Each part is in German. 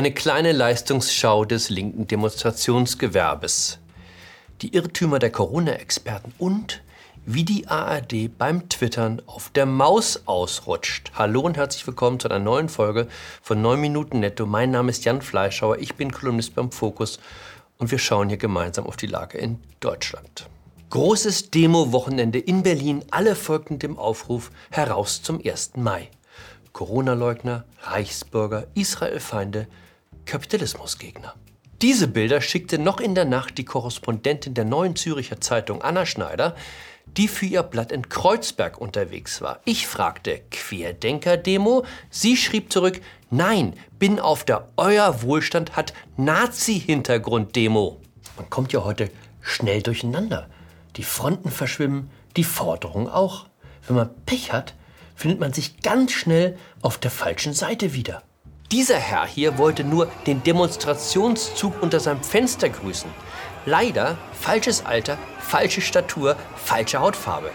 Eine kleine Leistungsschau des linken Demonstrationsgewerbes. Die Irrtümer der Corona-Experten und wie die ARD beim Twittern auf der Maus ausrutscht. Hallo und herzlich willkommen zu einer neuen Folge von 9 Minuten Netto. Mein Name ist Jan Fleischhauer, ich bin Kolumnist beim Fokus und wir schauen hier gemeinsam auf die Lage in Deutschland. Großes Demo-Wochenende in Berlin. Alle folgten dem Aufruf heraus zum 1. Mai. Corona-Leugner, Reichsbürger, Israel-Feinde, Kapitalismusgegner. Diese Bilder schickte noch in der Nacht die Korrespondentin der Neuen Züricher Zeitung Anna Schneider, die für ihr Blatt in Kreuzberg unterwegs war. Ich fragte Querdenker-Demo. Sie schrieb zurück, nein, bin auf der Euer Wohlstand hat Nazi-Hintergrund-Demo. Man kommt ja heute schnell durcheinander. Die Fronten verschwimmen, die Forderungen auch. Wenn man Pech hat, findet man sich ganz schnell auf der falschen Seite wieder. Dieser Herr hier wollte nur den Demonstrationszug unter seinem Fenster grüßen. Leider falsches Alter, falsche Statur, falsche Hautfarbe.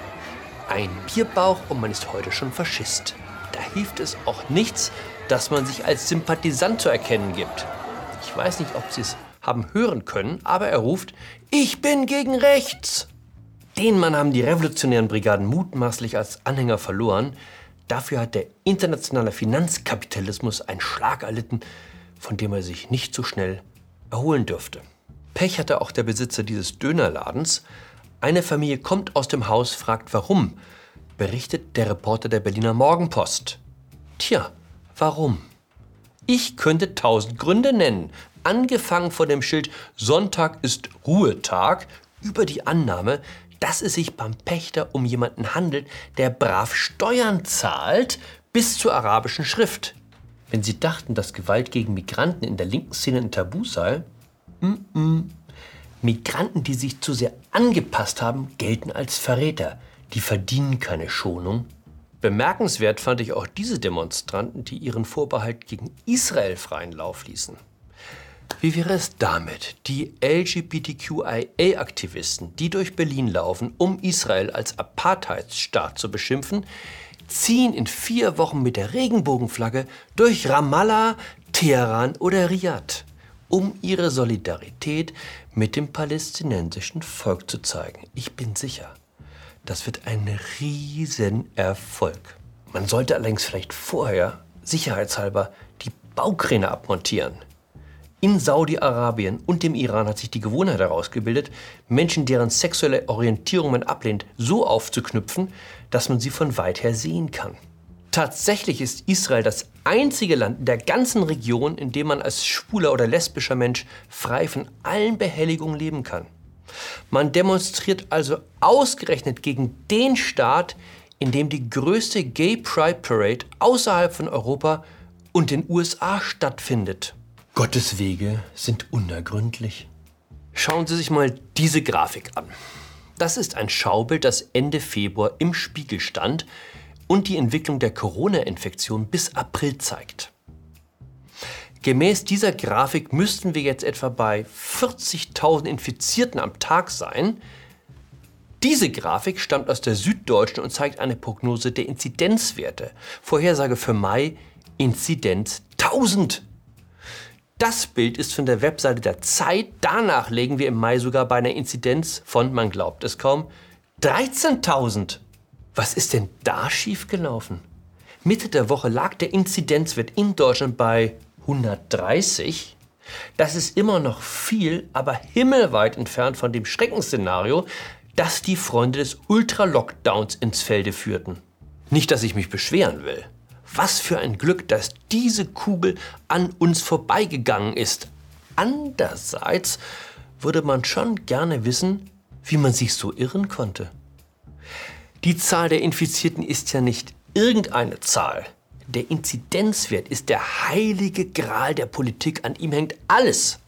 Ein Bierbauch und man ist heute schon Faschist. Da hilft es auch nichts, dass man sich als Sympathisant zu erkennen gibt. Ich weiß nicht, ob Sie es haben hören können, aber er ruft, ich bin gegen rechts. Den Mann haben die revolutionären Brigaden mutmaßlich als Anhänger verloren. Dafür hat der internationale Finanzkapitalismus einen Schlag erlitten, von dem er sich nicht so schnell erholen dürfte. Pech hatte auch der Besitzer dieses Dönerladens. Eine Familie kommt aus dem Haus, fragt warum, berichtet der Reporter der Berliner Morgenpost. Tja, warum? Ich könnte tausend Gründe nennen, angefangen von dem Schild Sonntag ist Ruhetag über die Annahme, dass es sich beim Pächter um jemanden handelt, der brav Steuern zahlt, bis zur arabischen Schrift. Wenn Sie dachten, dass Gewalt gegen Migranten in der linken Szene ein Tabu sei, mm -mm. Migranten, die sich zu sehr angepasst haben, gelten als Verräter. Die verdienen keine Schonung. Bemerkenswert fand ich auch diese Demonstranten, die ihren Vorbehalt gegen Israel freien Lauf ließen. Wie wäre es damit, die LGBTQIA-Aktivisten, die durch Berlin laufen, um Israel als Apartheidsstaat zu beschimpfen, ziehen in vier Wochen mit der Regenbogenflagge durch Ramallah, Teheran oder Riyadh, um ihre Solidarität mit dem palästinensischen Volk zu zeigen. Ich bin sicher, das wird ein Riesenerfolg. Man sollte allerdings vielleicht vorher sicherheitshalber die Baukräne abmontieren. In Saudi-Arabien und dem Iran hat sich die Gewohnheit herausgebildet, Menschen, deren sexuelle Orientierung man ablehnt, so aufzuknüpfen, dass man sie von weit her sehen kann. Tatsächlich ist Israel das einzige Land in der ganzen Region, in dem man als schwuler oder lesbischer Mensch frei von allen Behelligungen leben kann. Man demonstriert also ausgerechnet gegen den Staat, in dem die größte Gay Pride Parade außerhalb von Europa und den USA stattfindet. Gottes Wege sind unergründlich. Schauen Sie sich mal diese Grafik an. Das ist ein Schaubild, das Ende Februar im Spiegel stand und die Entwicklung der Corona-Infektion bis April zeigt. Gemäß dieser Grafik müssten wir jetzt etwa bei 40.000 Infizierten am Tag sein. Diese Grafik stammt aus der Süddeutschen und zeigt eine Prognose der Inzidenzwerte. Vorhersage für Mai Inzidenz 1000. Das Bild ist von der Webseite der Zeit. Danach legen wir im Mai sogar bei einer Inzidenz von, man glaubt es kaum, 13.000. Was ist denn da schiefgelaufen? Mitte der Woche lag der Inzidenzwert in Deutschland bei 130. Das ist immer noch viel, aber himmelweit entfernt von dem Schreckensszenario, das die Freunde des Ultra-Lockdowns ins Felde führten. Nicht, dass ich mich beschweren will. Was für ein Glück, dass diese Kugel an uns vorbeigegangen ist. Andererseits würde man schon gerne wissen, wie man sich so irren konnte. Die Zahl der Infizierten ist ja nicht irgendeine Zahl. Der Inzidenzwert ist der heilige Gral der Politik. An ihm hängt alles.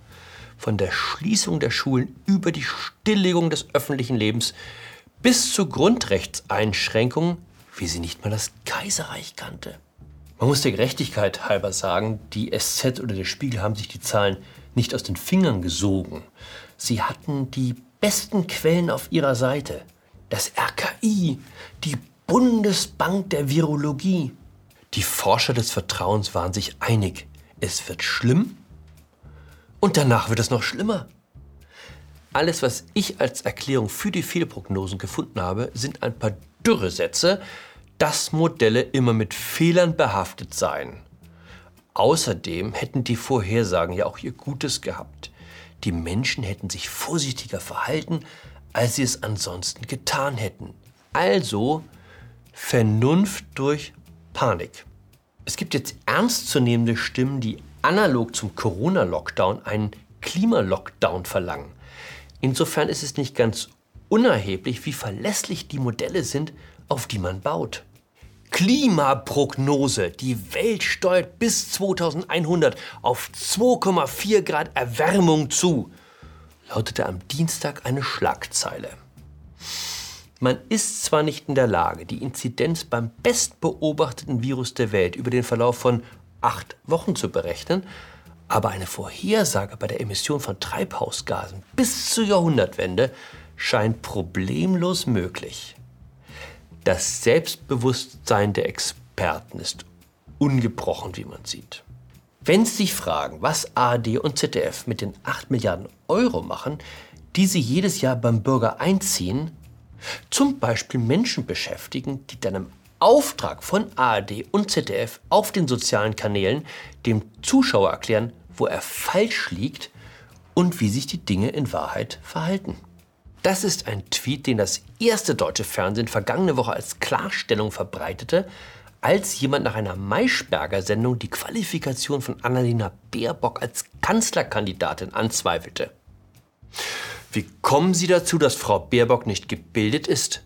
Von der Schließung der Schulen über die Stilllegung des öffentlichen Lebens bis zu Grundrechtseinschränkungen, wie sie nicht mal das Kaiserreich kannte. Man muss der Gerechtigkeit halber sagen, die SZ oder der Spiegel haben sich die Zahlen nicht aus den Fingern gesogen. Sie hatten die besten Quellen auf ihrer Seite. Das RKI, die Bundesbank der Virologie. Die Forscher des Vertrauens waren sich einig. Es wird schlimm Und danach wird es noch schlimmer. Alles, was ich als Erklärung für die Fehlprognosen gefunden habe, sind ein paar dürre Sätze, dass Modelle immer mit Fehlern behaftet seien. Außerdem hätten die Vorhersagen ja auch ihr Gutes gehabt. Die Menschen hätten sich vorsichtiger verhalten, als sie es ansonsten getan hätten. Also Vernunft durch Panik. Es gibt jetzt ernstzunehmende Stimmen, die analog zum Corona-Lockdown einen Klimalockdown verlangen. Insofern ist es nicht ganz unerheblich, wie verlässlich die Modelle sind, auf die man baut. Klimaprognose. Die Welt steuert bis 2100 auf 2,4 Grad Erwärmung zu, lautete am Dienstag eine Schlagzeile. Man ist zwar nicht in der Lage, die Inzidenz beim bestbeobachteten Virus der Welt über den Verlauf von acht Wochen zu berechnen, aber eine Vorhersage bei der Emission von Treibhausgasen bis zur Jahrhundertwende scheint problemlos möglich. Das Selbstbewusstsein der Experten ist ungebrochen, wie man sieht. Wenn Sie sich fragen, was ARD und ZDF mit den 8 Milliarden Euro machen, die sie jedes Jahr beim Bürger einziehen, zum Beispiel Menschen beschäftigen, die dann im Auftrag von ARD und ZDF auf den sozialen Kanälen dem Zuschauer erklären, wo er falsch liegt und wie sich die Dinge in Wahrheit verhalten. Das ist ein Tweet, den das erste deutsche Fernsehen vergangene Woche als Klarstellung verbreitete, als jemand nach einer Maischberger-Sendung die Qualifikation von Annalena Baerbock als Kanzlerkandidatin anzweifelte. Wie kommen Sie dazu, dass Frau Baerbock nicht gebildet ist?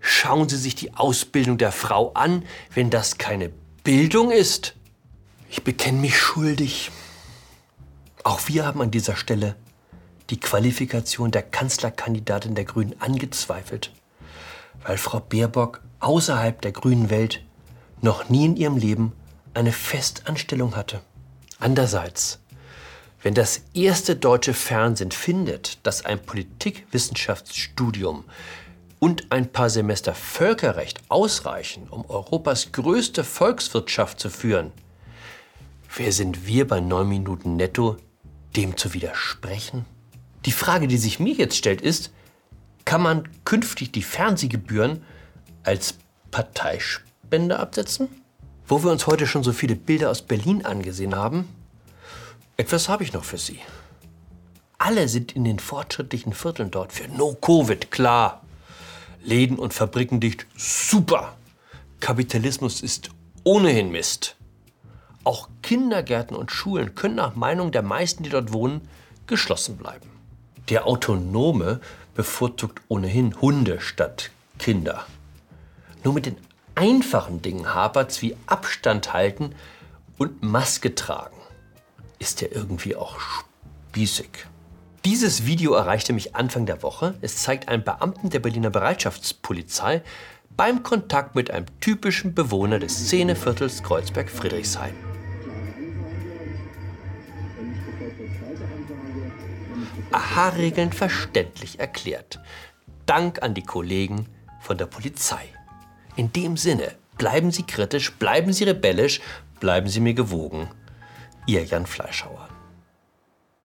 Schauen Sie sich die Ausbildung der Frau an, wenn das keine Bildung ist. Ich bekenne mich schuldig. Auch wir haben an dieser Stelle die Qualifikation der Kanzlerkandidatin der Grünen angezweifelt, weil Frau Baerbock außerhalb der grünen Welt noch nie in ihrem Leben eine Festanstellung hatte. Andererseits, wenn das erste deutsche Fernsehen findet, dass ein Politikwissenschaftsstudium und ein paar Semester Völkerrecht ausreichen, um Europas größte Volkswirtschaft zu führen, wer sind wir bei 9 Minuten netto, dem zu widersprechen? Die Frage, die sich mir jetzt stellt, ist, kann man künftig die Fernsehgebühren als Parteispende absetzen? Wo wir uns heute schon so viele Bilder aus Berlin angesehen haben, etwas habe ich noch für Sie. Alle sind in den fortschrittlichen Vierteln dort für No-Covid, klar. Läden und Fabriken dicht, super. Kapitalismus ist ohnehin Mist. Auch Kindergärten und Schulen können nach Meinung der meisten, die dort wohnen, geschlossen bleiben. Der Autonome bevorzugt ohnehin Hunde statt Kinder. Nur mit den einfachen Dingen hapert's wie Abstand halten und Maske tragen. Ist ja irgendwie auch spießig. Dieses Video erreichte mich Anfang der Woche. Es zeigt einen Beamten der Berliner Bereitschaftspolizei beim Kontakt mit einem typischen Bewohner des Szeneviertels Kreuzberg-Friedrichshain. Aha-Regeln verständlich erklärt. Dank an die Kollegen von der Polizei. In dem Sinne, bleiben Sie kritisch, bleiben Sie rebellisch, bleiben Sie mir gewogen. Ihr Jan Fleischhauer.